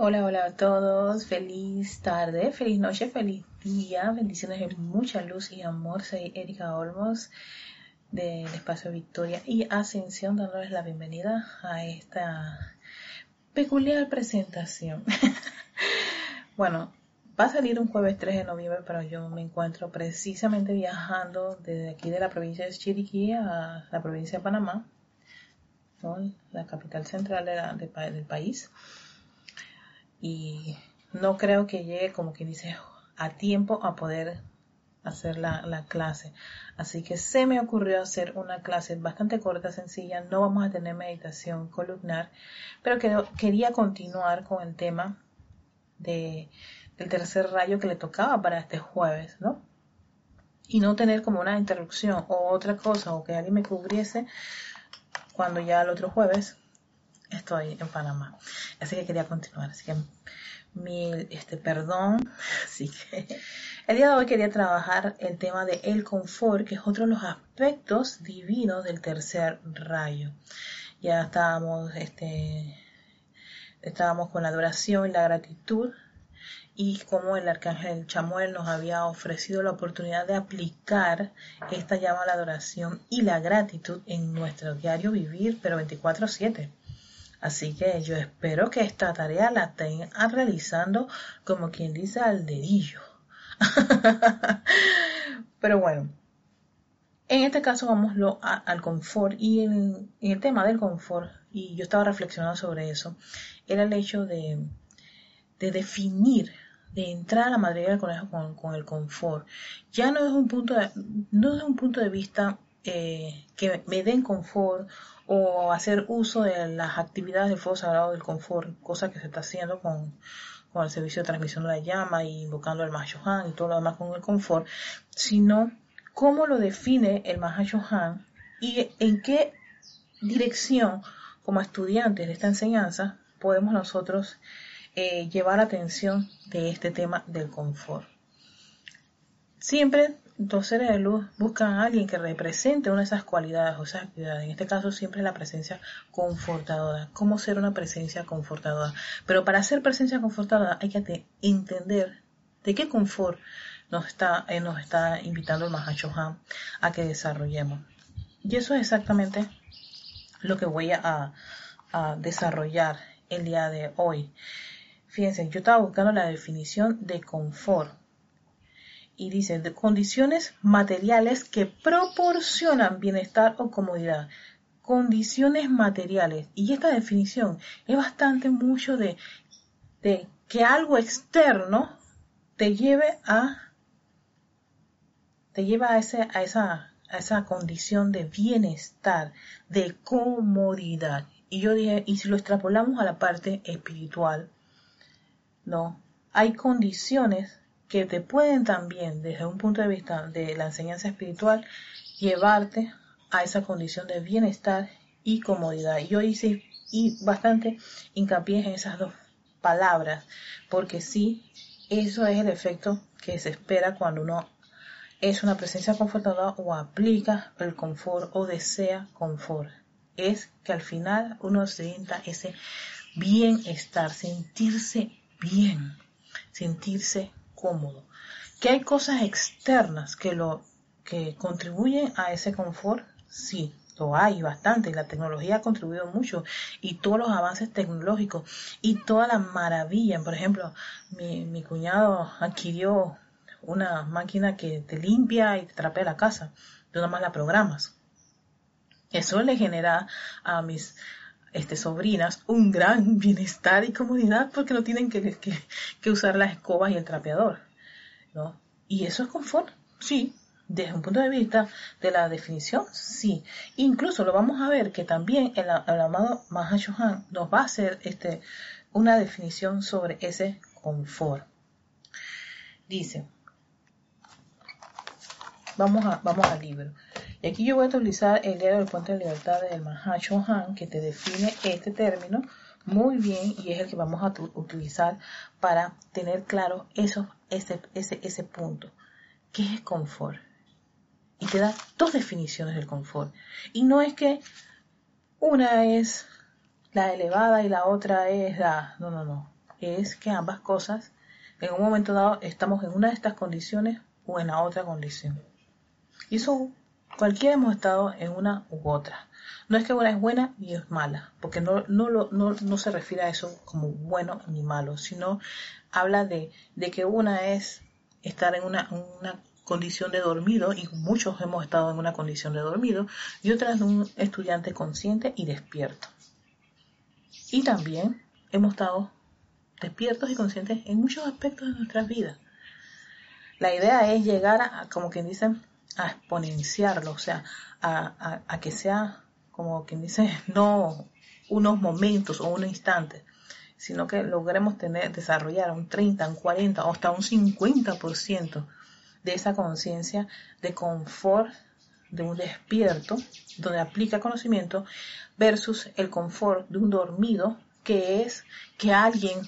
Hola, hola a todos. Feliz tarde, feliz noche, feliz día. Bendiciones de mucha luz y amor. Soy Erika Olmos del Espacio Victoria y Ascensión, dándoles la bienvenida a esta peculiar presentación. bueno, va a salir un jueves 3 de noviembre, pero yo me encuentro precisamente viajando desde aquí de la provincia de Chiriquí a la provincia de Panamá, la capital central del país y no creo que llegue como quien dice a tiempo a poder hacer la, clase. Así que se me ocurrió hacer una clase bastante corta, sencilla. No vamos a tener meditación columnar, pero quería continuar con el tema de, del tercer rayo que le tocaba para este jueves, ¿no? Y no tener como una interrupción o otra cosa o que alguien me cubriese cuando ya el otro jueves estoy en Panamá. Así que quería continuar. Así que mi este, perdón. Así que el día de hoy quería trabajar el tema de el confort, que es otro de los aspectos divinos del tercer rayo. Ya estábamos, este, estábamos con la adoración y la gratitud y como el arcángel Chamuel nos había ofrecido la oportunidad de aplicar esta llama a la adoración y la gratitud en nuestro diario vivir, pero 24/7. Así que yo espero que esta tarea la estén realizando como quien dice al dedillo. Pero bueno, en este caso vamos al confort y en, el tema del confort, y yo estaba reflexionando sobre eso, era el hecho de, definir, de entrar a la madriguera del conejo con, el confort. Ya no es un punto de, no es un punto de vista eh, que me den confort o hacer uso de las actividades del fuego sagrado del confort, cosa que se está haciendo con, el servicio de transmisión de la llama y invocando al Mahashohan y todo lo demás con el confort, sino cómo lo define el Mahashohan y en qué dirección como estudiantes de esta enseñanza podemos nosotros eh, llevar atención de este tema del confort. Siempre los seres de luz buscan a alguien que represente una de esas cualidades o esas actividades. En este caso siempre la presencia confortadora. ¿Cómo ser una presencia confortadora? Pero para ser presencia confortadora hay que entender de qué confort nos está, eh, invitando el Mahachohan a que desarrollemos. Y eso es exactamente lo que voy a, a desarrollar el día de hoy. Fíjense, yo estaba buscando la definición de confort y dice de condiciones materiales que proporcionan bienestar o comodidad. Condiciones materiales. Y esta definición es bastante mucho de, de que algo externo te lleve a te lleva a, ese, a, esa, a esa condición de bienestar, de comodidad. Y yo dije, y si lo extrapolamos a la parte espiritual, no, hay condiciones que te pueden también, desde un punto de vista de la enseñanza espiritual, llevarte a esa condición de bienestar y comodidad. Yo hice y bastante hincapié en esas dos palabras, porque sí, eso es el efecto que se espera cuando uno es una presencia confortadora o aplica el confort o desea confort. Es que al final uno sienta ese bienestar, sentirse bien, sentirse cómodo. Que hay cosas externas que lo que contribuyen a ese confort, sí, lo hay bastante. La tecnología ha contribuido mucho y todos los avances tecnológicos y toda la maravilla. Por ejemplo, mi, cuñado adquirió una máquina que te limpia y te trapea la casa. Tú nada más la programas. Eso le genera a mis este, sobrinas un gran bienestar y comodidad porque no tienen que, que, usar las escobas y el trapeador. ¿no? Y eso es confort, sí, desde un punto de vista de la definición, sí. Incluso lo vamos a ver que también el, el amado Mahashohan nos va a hacer este, una definición sobre ese confort. Dice, vamos, a, vamos al libro. Y aquí yo voy a utilizar el diario del Puente de Libertad del Han, que te define este término muy bien y es el que vamos a utilizar para tener claro eso, ese, ese, ese punto. ¿Qué es confort? Y te da dos definiciones del confort. Y no es que una es la elevada y la otra es la... No, no, no. es que ambas cosas, en un momento dado, estamos en una de estas condiciones o en la otra condición. Y eso, cualquiera hemos estado en una u otra. No es que una es buena y es mala, porque no, no, no, no se refiere a eso como bueno ni malo, sino habla de, de que una es estar en una, una condición de dormido, y muchos hemos estado en una condición de dormido, y otra de un estudiante consciente y despierto. Y también hemos estado despiertos y conscientes en muchos aspectos de nuestras vidas. La idea es llegar a, como quien dice, a exponenciarlo, o sea, a, que sea, como quien dice, no unos momentos o un instante, sino que logremos tener, desarrollar un 30, un 40 o hasta un 50% de esa conciencia de confort de un despierto, donde aplica conocimiento, versus el confort de un dormido, que es que alguien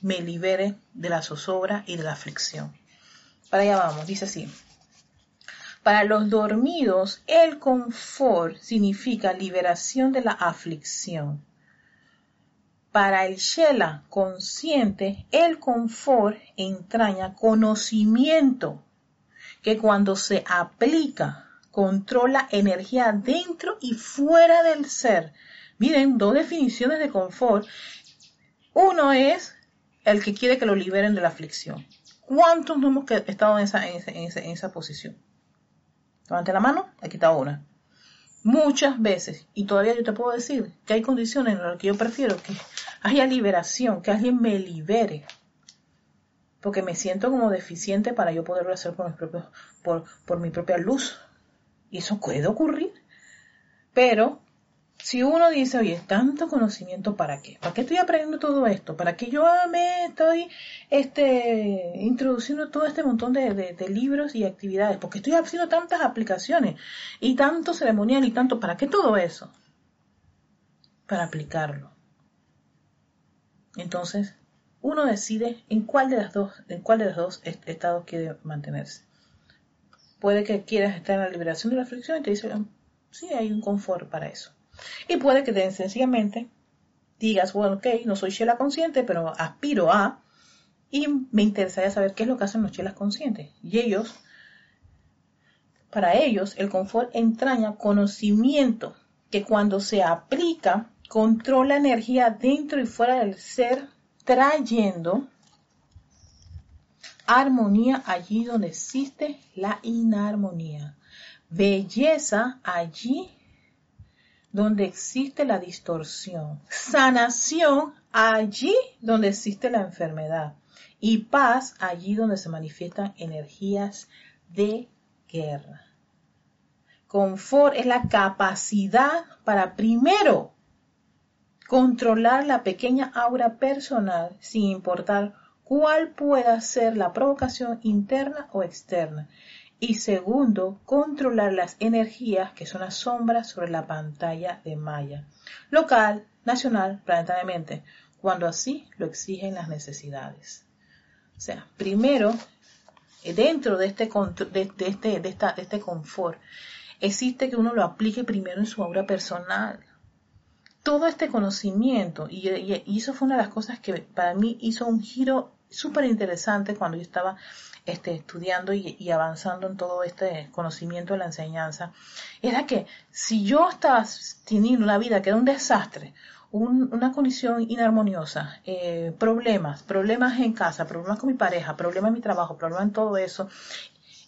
me libere de la zozobra y de la aflicción. Para allá vamos, dice así. Para los dormidos, el confort significa liberación de la aflicción. Para el Shela consciente, el confort entraña conocimiento que cuando se aplica controla energía dentro y fuera del ser. Miren, dos definiciones de confort. Uno es el que quiere que lo liberen de la aflicción. ¿Cuántos no hemos estado en esa, en esa, posición? Levante la mano, he quitado una muchas veces. Y todavía yo te puedo decir que hay condiciones en las que yo prefiero que haya liberación, que alguien me libere. Porque me siento como deficiente para yo poderlo hacer por, mis propios, por, por mi propia luz. Y eso puede ocurrir. Pero si uno dice, oye, tanto conocimiento, ¿para qué? ¿Para qué estoy aprendiendo todo esto? ¿Para qué yo me estoy este, introduciendo todo este montón de, libros y actividades? ¿Por qué estoy haciendo tantas aplicaciones y tanto ceremonial y tanto? ¿Para qué todo eso? Para aplicarlo. Entonces, uno decide en cuál de las dos, en cuál de los dos estados quiere mantenerse. Puede que quieras estar en la liberación de la aflicción y te dice, sí, hay un confort para eso y puede que te, sencillamente digas, bueno, ok, no soy chela consciente, pero aspiro a, y me interesaría saber qué es lo que hacen los chelas conscientes. Y ellos, para ellos, el confort entraña conocimiento que cuando se aplica, controla energía dentro y fuera del ser, trayendo armonía allí donde existe la inarmonía, belleza allí donde existe la distorsión, sanación allí donde existe la enfermedad. Y paz allí donde se manifiestan energías de guerra. Confort es la capacidad para primero controlar la pequeña aura personal sin importar cuál pueda ser la provocación interna o externa y segundo, controlar las energías que son las sombras sobre la pantalla de malla, local, nacional, planetariamente, cuando así lo exigen las necesidades. O sea, primero, eh, dentro de este, de, este, de, esta, de este confort, existe que uno lo aplique primero en su obra personal. Todo este conocimiento, y, y eso fue una de las cosas que para mí hizo un giro súper interesante cuando yo estaba este, estudiando y, avanzando en todo este conocimiento de la enseñanza, era que si yo estaba teniendo una vida que era un desastre, una condición inarmoniosa, eh, problemas, problemas en casa, problemas con mi pareja, problemas en mi trabajo, problemas en todo eso,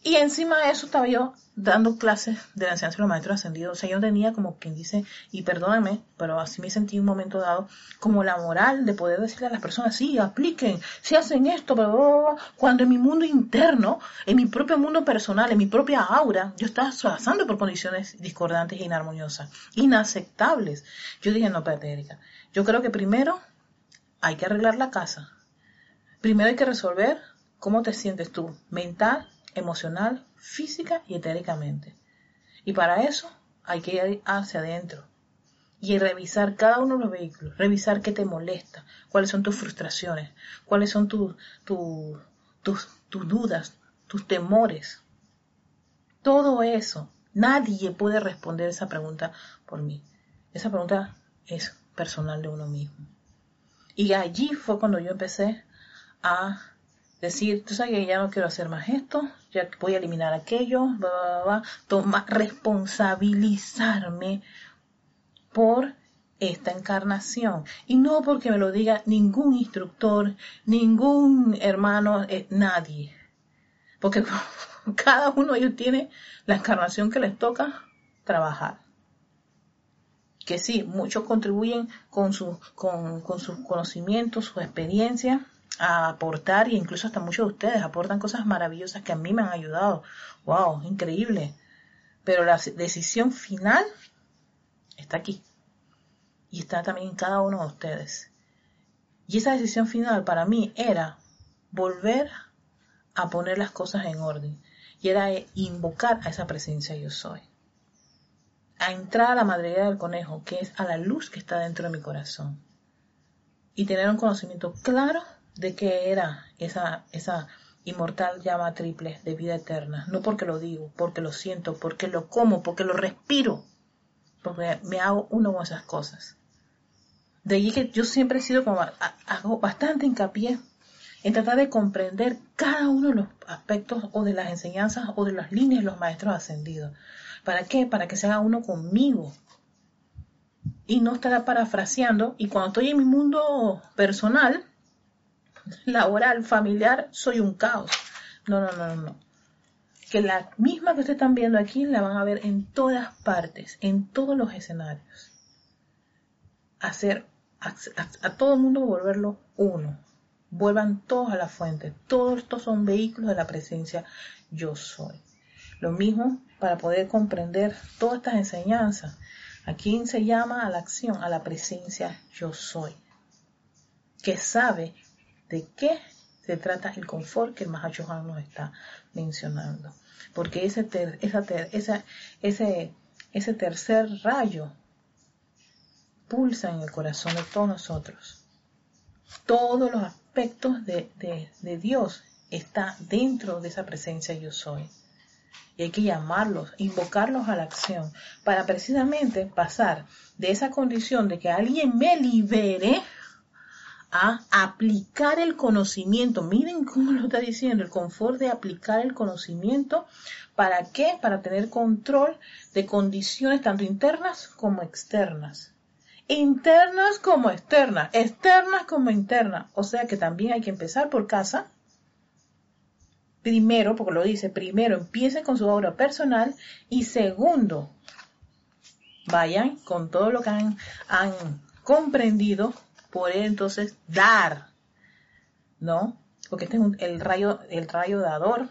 y encima de eso estaba yo dando clases de la enseñanza de los maestros ascendidos. O sea, yo tenía como quien dice, y perdóname, pero así me sentí un momento dado, como la moral de poder decirle a las personas, sí, apliquen, si hacen esto, pero cuando en mi mundo interno, en mi propio mundo personal, en mi propia aura, yo estaba pasando por condiciones discordantes e inarmoniosas, inaceptables. Yo dije, no, espérate, Erika, yo creo que primero hay que arreglar la casa. Primero hay que resolver cómo te sientes tú, mental, emocional, física y etéricamente. Y para eso hay que ir hacia adentro y revisar cada uno de los vehículos, revisar qué te molesta, cuáles son tus frustraciones, cuáles son tus, tus, tus dudas, tus temores. Todo eso, nadie puede responder esa pregunta por mí. Esa pregunta es personal de uno mismo. Y allí fue cuando yo empecé a decir, tú sabes que ya no quiero hacer más esto, ya voy a eliminar aquello, va, tomar, responsabilizarme por esta encarnación. Y no porque me lo diga ningún instructor, ningún hermano, eh, nadie. Porque cada uno de ellos tiene la encarnación que les toca trabajar. Que sí, muchos contribuyen con, su, con, con sus conocimientos, su experiencia a aportar y incluso hasta muchos de ustedes aportan cosas maravillosas que a mí me han ayudado. ¡Wow! Increíble. Pero la decisión final está aquí y está también en cada uno de ustedes. Y esa decisión final para mí era volver a poner las cosas en orden y era invocar a esa presencia yo soy. A entrar a la madriguera del conejo, que es a la luz que está dentro de mi corazón. Y tener un conocimiento claro de qué era esa, esa inmortal llama triple de vida eterna. No porque lo digo, porque lo siento, porque lo como, porque lo respiro. Porque me hago uno con esas cosas. De allí que yo siempre he sido como, hago bastante hincapié en tratar de comprender cada uno de los aspectos o de las enseñanzas o de las líneas de los maestros ascendidos. ¿Para qué? Para que se haga uno conmigo. Y no estar parafraseando. Y cuando estoy en mi mundo personal, laboral, familiar, soy un caos. No, no, no, no. Que la misma que ustedes están viendo aquí la van a ver en todas partes, en todos los escenarios. Hacer a, todo el mundo volverlo uno. Vuelvan todos a la fuente. Todos estos son vehículos de la presencia yo soy. Lo mismo para poder comprender todas estas enseñanzas. ¿A quién se llama a la acción? A la presencia yo soy. Que sabe de qué se trata el confort que el Mahachohan nos está mencionando. Porque ese, esa, ese, ese tercer rayo pulsa en el corazón de todos nosotros. Todos los aspectos de, de, Dios está dentro de esa presencia yo soy. Y hay que llamarlos, invocarlos a la acción, para precisamente pasar de esa condición de que alguien me libere a aplicar el conocimiento. Miren cómo lo está diciendo, el confort de aplicar el conocimiento. ¿Para qué? Para tener control de condiciones tanto internas como externas internas como externas, externas como internas. O sea que también hay que empezar por casa. Primero, porque lo dice, primero empiecen con su obra personal y segundo, vayan con todo lo que han, han comprendido, por entonces dar, ¿no? Porque este es el rayo, el rayo dador,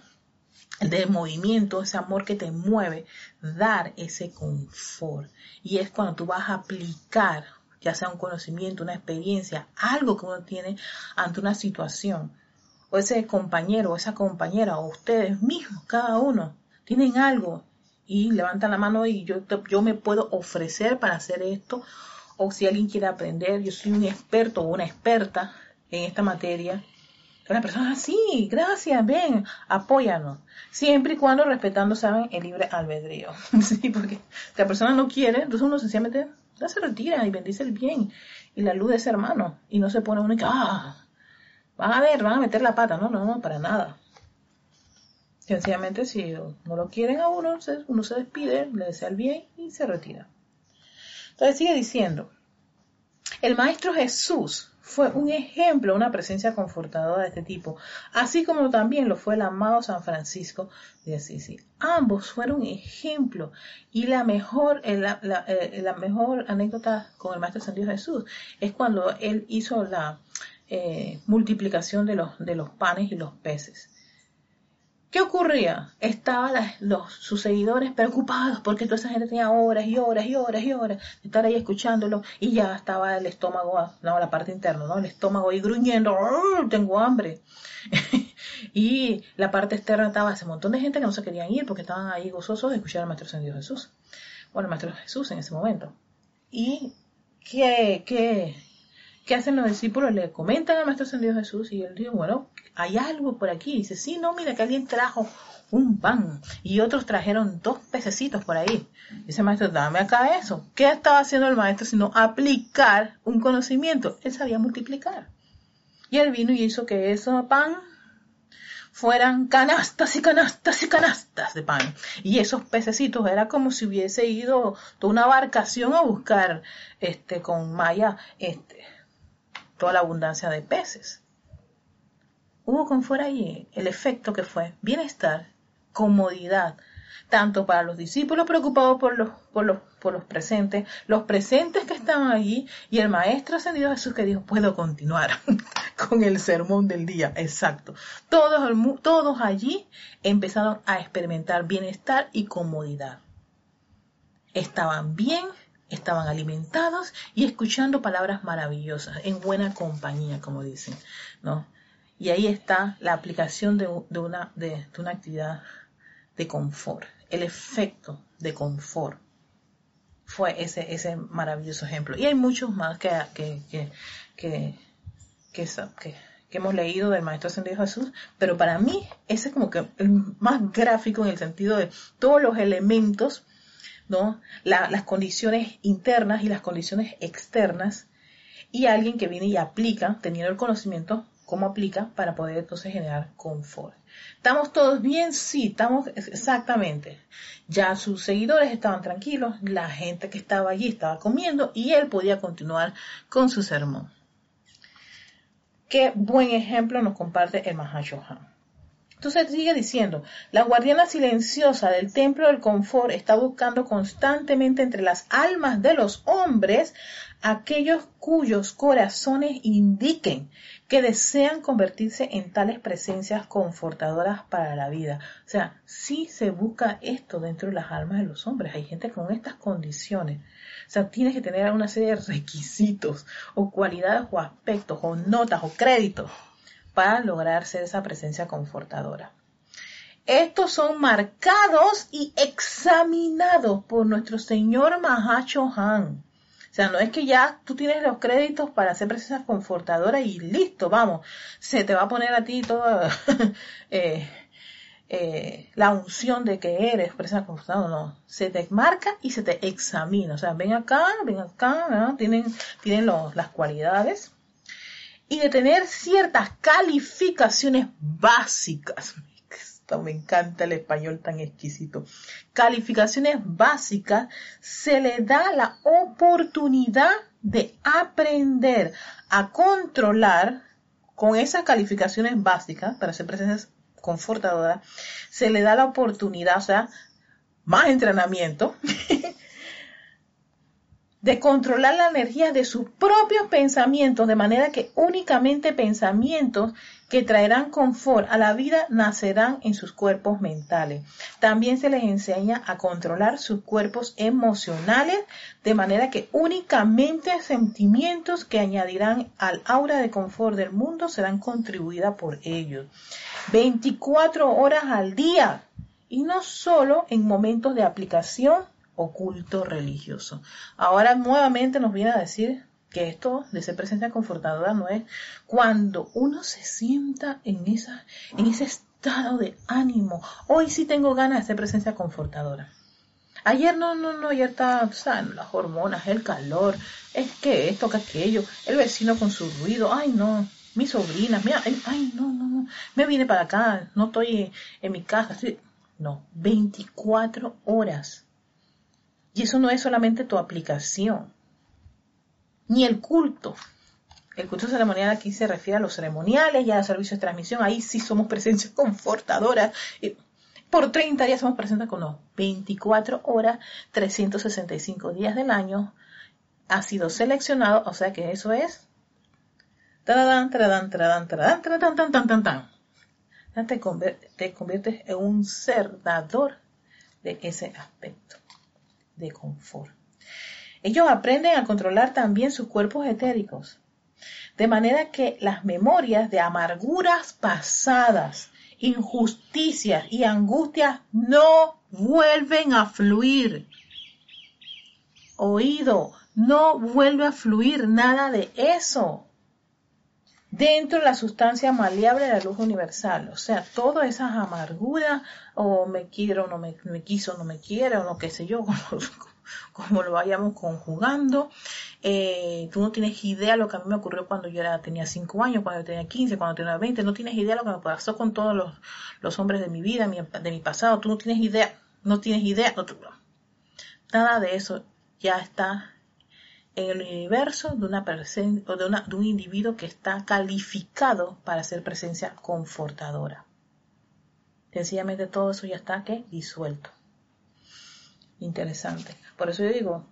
el de movimiento, ese amor que te mueve, dar ese confort. Y es cuando tú vas a aplicar, ya sea un conocimiento, una experiencia, algo que uno tiene ante una situación, o ese compañero o esa compañera, o ustedes mismos, cada uno, tienen algo y levantan la mano y yo, yo me puedo ofrecer para hacer esto, o si alguien quiere aprender, yo soy un experto o una experta en esta materia, una persona, sí, gracias, ven, apóyanos. Siempre y cuando respetando, saben, el libre albedrío. sí, porque si la persona no quiere, entonces uno sencillamente se retira y bendice el bien y la luz de ese hermano. Y no se pone uno y que, ah, van a ver, van a meter la pata. No, no, no, para nada. Sencillamente, si no lo quieren a uno, uno se despide, le desea el bien y se retira. Entonces sigue diciendo, el Maestro Jesús fue un ejemplo, una presencia confortadora de este tipo, así como también lo fue el amado San Francisco de Assisi. Ambos fueron ejemplo y la mejor, eh, eh, la, mejor anécdota con el Maestro San Dios Jesús es cuando él hizo la eh, multiplicación de los, de los panes y los peces. ¿Qué ocurría? Estaban los, sus seguidores preocupados porque toda esa gente tenía horas y horas y horas y horas de estar ahí escuchándolo y ya estaba el estómago, no, la parte interna, ¿no? El estómago ahí gruñendo, tengo hambre. y la parte externa estaba ese montón de gente que no se querían ir porque estaban ahí gozosos de escuchar al Maestro Ascendido Jesús. Bueno, el Maestro Jesús en ese momento. ¿Y qué, qué, ¿Qué hacen los discípulos? Le comentan al Maestro Ascendido Jesús y él dice, bueno, hay algo por aquí. dice, sí, no, mira que alguien trajo un pan y otros trajeron dos pececitos por ahí. Dice el maestro, dame acá eso. ¿Qué estaba haciendo el maestro sino aplicar un conocimiento? Él sabía multiplicar. Y él vino y hizo que ese pan fueran canastas y canastas y canastas de pan. Y esos pececitos era como si hubiese ido toda una embarcación a buscar este con Maya este toda la abundancia de peces. Hubo con fuera allí el efecto que fue bienestar, comodidad, tanto para los discípulos preocupados por los, por los, por los presentes, los presentes que estaban allí y el Maestro Ascendido Jesús que dijo, puedo continuar con el sermón del día. Exacto. Todos, todos allí empezaron a experimentar bienestar y comodidad. Estaban bien, estaban alimentados y escuchando palabras maravillosas, en buena compañía, como dicen, ¿no? Y ahí está la aplicación de, una, de una actividad de confort el efecto de confort fue ese, ese maravilloso ejemplo. Y hay muchos más que, que, que, que, que, hemos leído del Maestro Ascendido Jesús, pero para mí ese es como que el más gráfico en el sentido de todos los elementos, ¿no? las condiciones internas y las condiciones externas, y alguien que viene y aplica, teniendo el conocimiento, cómo aplica para poder entonces generar confort. ¿Estamos todos bien? Sí, estamos exactamente. Ya sus seguidores estaban tranquilos, la gente que estaba allí estaba comiendo y él podía continuar con su sermón. Qué buen ejemplo nos comparte el Mahashohan. Entonces sigue diciendo, la guardiana silenciosa del templo del confort está buscando constantemente entre las almas de los hombres aquellos cuyos corazones indiquen que desean convertirse en tales presencias confortadoras para la vida. O sea, si se busca esto dentro de las almas de los hombres. Hay gente con estas condiciones. O sea, tienes que tener una serie de requisitos o cualidades o aspectos o notas o créditos para lograr ser esa presencia confortadora. Estos son marcados y examinados por nuestro Señor Mahacho Han. O sea, no es que ya tú tienes los créditos para hacer presencia confortadora y listo, vamos, se te va a poner a ti toda eh, eh, la unción de que eres presencia confortadora, no, se te marca y se te examina, o sea, ven acá, ven acá, tienen, tienen las cualidades y de tener ciertas calificaciones básicas me encanta el español tan exquisito. Calificaciones básicas, se le da la oportunidad de aprender a controlar con esas calificaciones básicas para ser presencias confortadoras, se le da la oportunidad, o sea, más entrenamiento, de controlar la energía de sus propios pensamientos, de manera que únicamente pensamientos que traerán confort a la vida nacerán en sus cuerpos mentales. También se les enseña a controlar sus cuerpos emocionales, de manera que únicamente sentimientos que añadirán al aura de confort del mundo serán contribuidas por ellos. 24 horas al día y no solo en momentos de aplicación oculto religioso. Ahora nuevamente nos viene a decir que esto de ser presencia confortadora no es cuando uno se sienta en, esa, en ese estado de ánimo. Hoy sí tengo ganas de ser presencia confortadora. Ayer no, no, no, ayer está, ¿saben? las hormonas, el calor, es que esto, que aquello, el vecino con su ruido, ay no, mi sobrina, mira, ay no, no, no, me vine para acá, no estoy en mi casa, no, 24 horas. Y eso no es solamente tu aplicación, ni el culto. El culto ceremonial aquí se refiere a los ceremoniales y a los servicios de transmisión. Ahí sí somos presencias confortadoras. Por 30 días somos presentes con los 24 horas, 365 días del año. Ha sido seleccionado, o sea que eso es. Te, te conviertes en un ser dador de ese aspecto de confort. Ellos aprenden a controlar también sus cuerpos etéricos, de manera que las memorias de amarguras pasadas, injusticias y angustias no vuelven a fluir. oído. No vuelve a fluir nada de eso dentro de la sustancia maleable de la luz universal. O sea, todas esas amarguras, o me quiero, no me, me quiso, no me quiere, o lo que sé yo, como, lo vayamos conjugando. Eh, tú no tienes idea lo que a mí me ocurrió cuando yo era, tenía 5 años, cuando yo tenía 15, cuando tenía 20. No tienes idea lo que me pasó con todos los, hombres de mi vida, de mi pasado. Tú no tienes idea, no tienes idea. nada de eso ya está en el universo de, una o de, una, de un individuo que está calificado para ser presencia confortadora. Sencillamente todo eso ya está disuelto. Interesante. Por eso yo digo,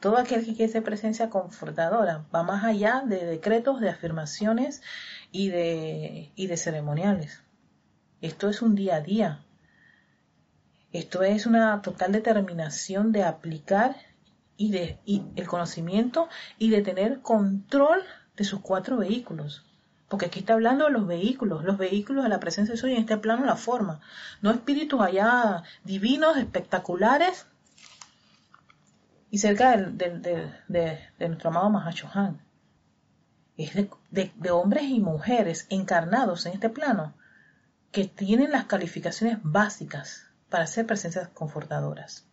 todo aquel que quiere ser presencia confortadora va más allá de decretos, de afirmaciones y de, y de ceremoniales. Esto es un día a día. Esto es una total determinación de aplicar y de el conocimiento y de tener control de sus cuatro vehículos. Porque aquí está hablando de los vehículos, los vehículos de la presencia de Soy en este plano la forma. No espíritus allá divinos, espectaculares y cerca de, nuestro amado Mahachohan. Es de hombres y mujeres encarnados en este plano que tienen las calificaciones básicas para ser presencias confortadoras.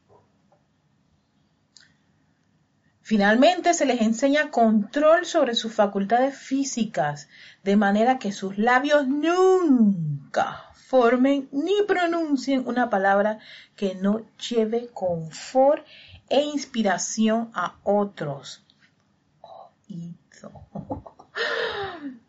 Finalmente se les enseña control sobre sus facultades físicas, de manera que sus labios nunca formen ni pronuncien una palabra que no lleve confort e inspiración a otros.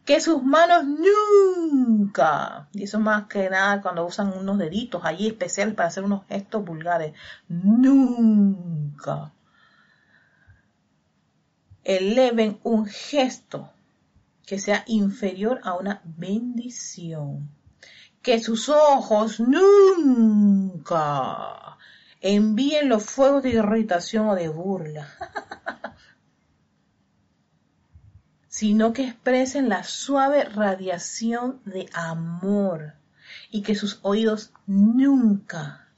Que sus manos nunca, y eso más que nada cuando usan unos deditos allí especiales para hacer unos gestos vulgares, nunca eleven un gesto que sea inferior a una bendición. Que sus ojos nunca envíen los fuegos de irritación o de burla, sino que expresen la suave radiación de amor y que sus oídos nunca,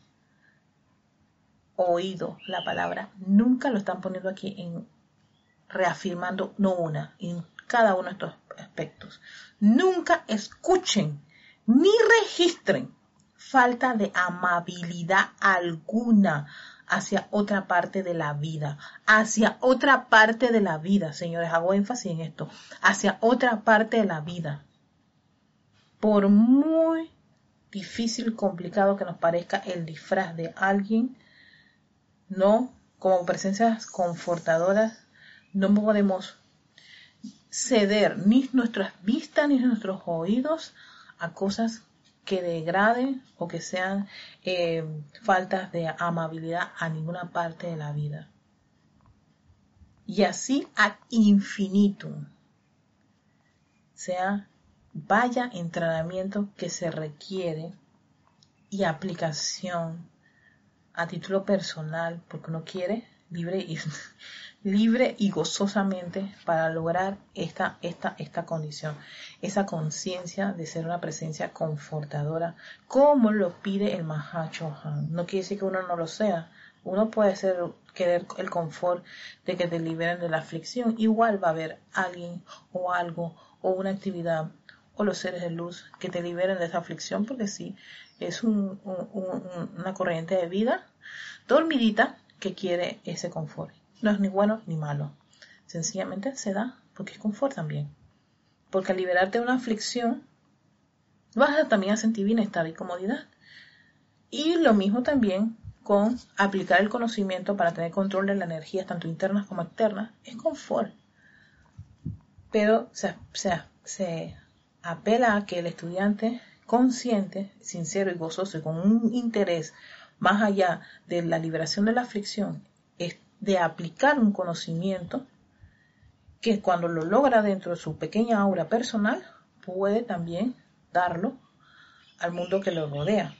oído la palabra, nunca lo están poniendo aquí en reafirmando no una, en cada uno de estos aspectos. Nunca escuchen ni registren falta de amabilidad alguna hacia otra parte de la vida, hacia otra parte de la vida, señores, hago énfasis en esto, hacia otra parte de la vida. Por muy difícil, complicado que nos parezca el disfraz de alguien, no como presencias confortadoras no podemos ceder ni nuestras vistas ni nuestros oídos a cosas que degraden o que sean eh, faltas de amabilidad a ninguna parte de la vida. Y así ad infinitum. Sea vaya entrenamiento que se requiere y aplicación a título personal, porque uno quiere libre y libre y gozosamente para lograr esta, esta, esta condición, esa conciencia de ser una presencia confortadora, como lo pide el Mahachohan. No quiere decir que uno no lo sea. Uno puede ser, querer el confort de que te liberen de la aflicción. Igual va a haber alguien o algo o una actividad o los seres de luz que te liberen de esa aflicción, porque sí, es una corriente de vida dormidita que quiere ese confort no es ni bueno ni malo. Sencillamente se da porque es confort también. Porque al liberarte de una aflicción, vas también a sentir bienestar y comodidad. Y lo mismo también con aplicar el conocimiento para tener control de las energías, tanto internas como externas, es confort. Pero se, se apela a que el estudiante consciente, sincero y gozoso y con un interés más allá de la liberación de la aflicción, de aplicar un conocimiento que cuando lo logra dentro de su pequeña aura personal, puede también darlo al mundo que lo rodea.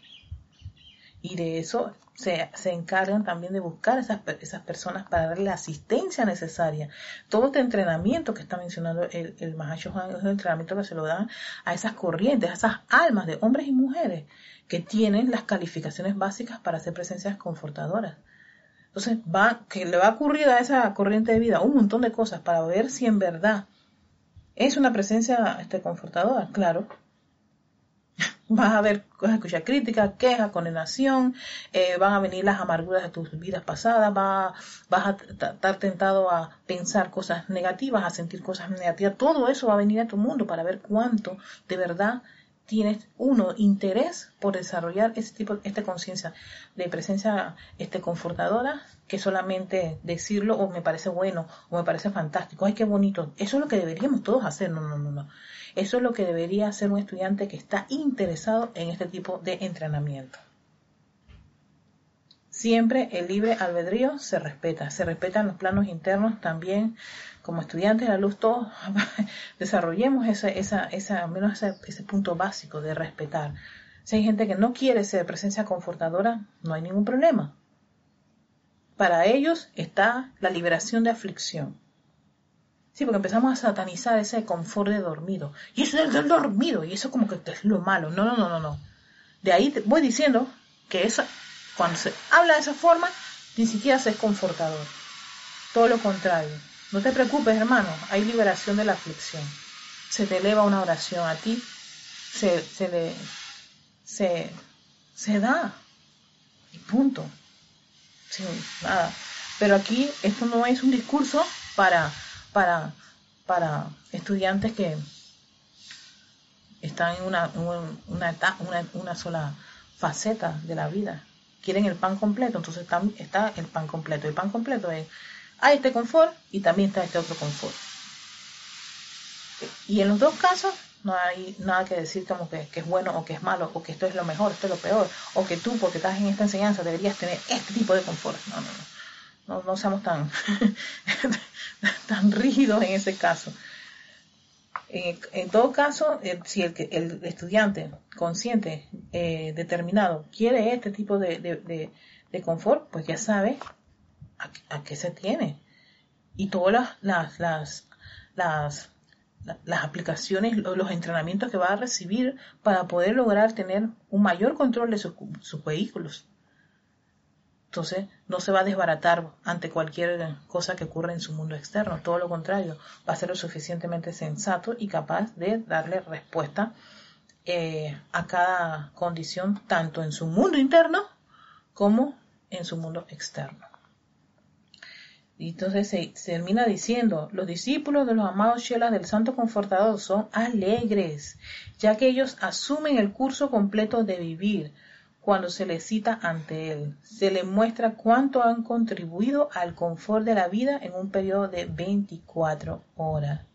Y de eso se, encargan también de buscar esas, esas personas para darle la asistencia necesaria. Todo este entrenamiento que está mencionando el, el Mahashohan es un entrenamiento que se lo dan a esas corrientes, a esas almas de hombres y mujeres que tienen las calificaciones básicas para ser presencias confortadoras Entonces, va, que le va a ocurrir a esa corriente de vida un montón de cosas para ver si en verdad es una presencia este, confortadora, claro. Vas a ver, vas a escuchar críticas, quejas, condenación, eh, van a venir las amarguras de tus vidas pasadas, va, vas a estar tentado a pensar cosas negativas, a sentir cosas negativas. Todo eso va a venir a tu mundo para ver cuánto de verdad tienes uno interés por desarrollar ese tipo esta conciencia de presencia este confortadora que solamente decirlo o me parece bueno o me parece fantástico ay qué bonito eso es lo que deberíamos todos hacer no no no no. Eso es lo que debería hacer un estudiante que está interesado en este tipo de entrenamiento. Siempre el libre albedrío se respeta se respetan los planos internos también como estudiantes de la luz todos desarrollemos esa, esa, esa, menos ese, punto básico de respetar. Si hay gente que no quiere ser presencia confortadora, no hay ningún problema. Para ellos está la liberación de aflicción. Sí, porque empezamos a satanizar ese confort de dormido. Y eso es del dormido, y eso como que es lo malo. No, no, no, no, no. De ahí voy diciendo que eso, cuando se habla de esa forma, ni siquiera se es confortador. Todo lo contrario no te preocupes, hermano, hay liberación de la aflicción. Se te eleva una oración a ti, se, se le, se, se da, y punto. Sin nada. Pero aquí esto no es un discurso para, para, para estudiantes que están en una, una, una, una sola faceta de la vida. Quieren el pan completo, entonces está, está el pan completo. El pan completo es hay este confort y también está este otro confort. Y en los dos casos no hay nada que decir como que, es bueno o que es malo, o que esto es lo mejor, esto es lo peor, o que tú, porque estás en esta enseñanza, deberías tener este tipo de confort. No, no, no. No, seamos tan, tan rígidos en ese caso. En, todo caso, si el, el, estudiante consciente, eh, determinado, quiere este tipo de, de confort, pues ya sabe a, qué se tiene. Y todas las, las, las, las, aplicaciones, los entrenamientos que va a recibir para poder lograr tener un mayor control de sus, sus vehículos. Entonces, no se va a desbaratar ante cualquier cosa que ocurra en su mundo externo. Todo lo contrario, va a ser lo suficientemente sensato y capaz de darle respuesta eh, a cada condición, tanto en su mundo interno como en su mundo externo. Y entonces se, termina diciendo, los discípulos de los amados chelas del Santo Confortador son alegres, ya que ellos asumen el curso completo de vivir cuando se les cita ante él. Se les muestra cuánto han contribuido al confort de la vida en un periodo de 24 horas.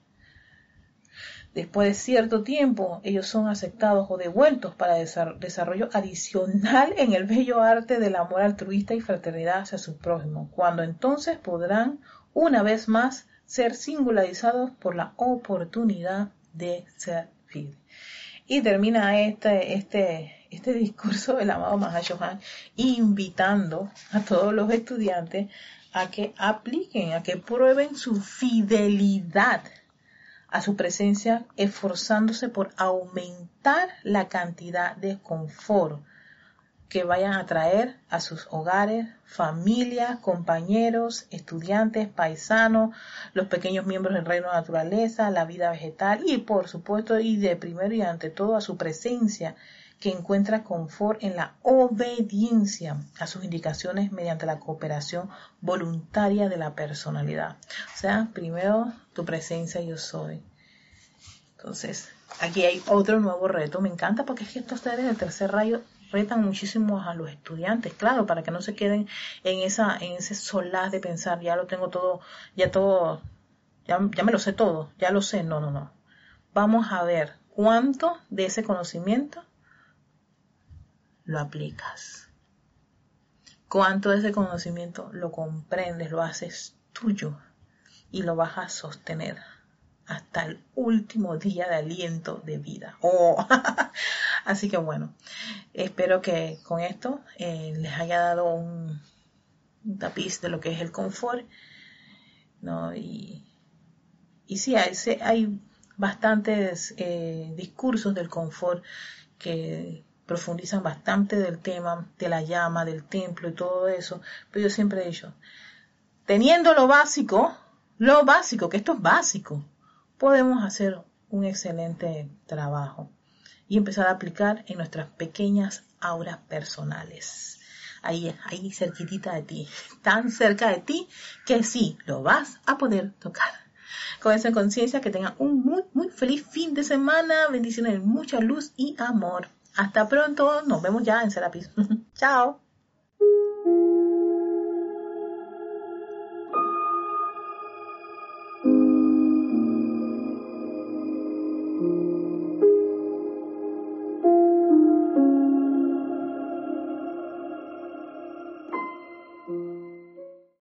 Después de cierto tiempo, ellos son aceptados o devueltos para desarrollo adicional en el bello arte del amor altruista y fraternidad hacia su prójimo, cuando entonces podrán una vez más ser singularizados por la oportunidad de servir. Y termina este, este, este discurso del amado Mahashohan invitando a todos los estudiantes a que apliquen, a que prueben su fidelidad a su presencia esforzándose por aumentar la cantidad de confort que vayan a traer a sus hogares, familias, compañeros, estudiantes, paisanos, los pequeños miembros del reino de naturaleza, la vida vegetal y por supuesto y de primero y ante todo a su presencia que encuentra confort en la obediencia a sus indicaciones mediante la cooperación voluntaria de la personalidad. O sea, primero tu presencia yo soy. Entonces, aquí hay otro nuevo reto. Me encanta porque es que estos ustedes del tercer rayo retan muchísimo a los estudiantes, claro, para que no se queden en esa, en ese solaz de pensar, ya lo tengo todo, ya todo, ya, ya me lo sé todo, ya lo sé. No, no, no. Vamos a ver cuánto de ese conocimiento lo aplicas. Cuánto de ese conocimiento lo comprendes, lo haces tuyo y lo vas a sostener hasta el último día de aliento de vida. Oh. Así que bueno, espero que con esto eh, les haya dado un, tapiz de lo que es el confort. ¿no? Y, y sí, hay, hay bastantes eh, discursos del confort que profundizan bastante del tema, de la llama, del templo y todo eso, pero yo siempre he dicho, teniendo lo básico, lo básico, que esto es básico, podemos hacer un excelente trabajo y empezar a aplicar en nuestras pequeñas auras personales. Ahí, ahí cerquitita de ti, tan cerca de ti que sí, lo vas a poder tocar. Con esa conciencia, que tengan un muy, muy feliz fin de semana, bendiciones, mucha luz y amor. Hasta pronto, nos vemos ya en Serapis. Chao.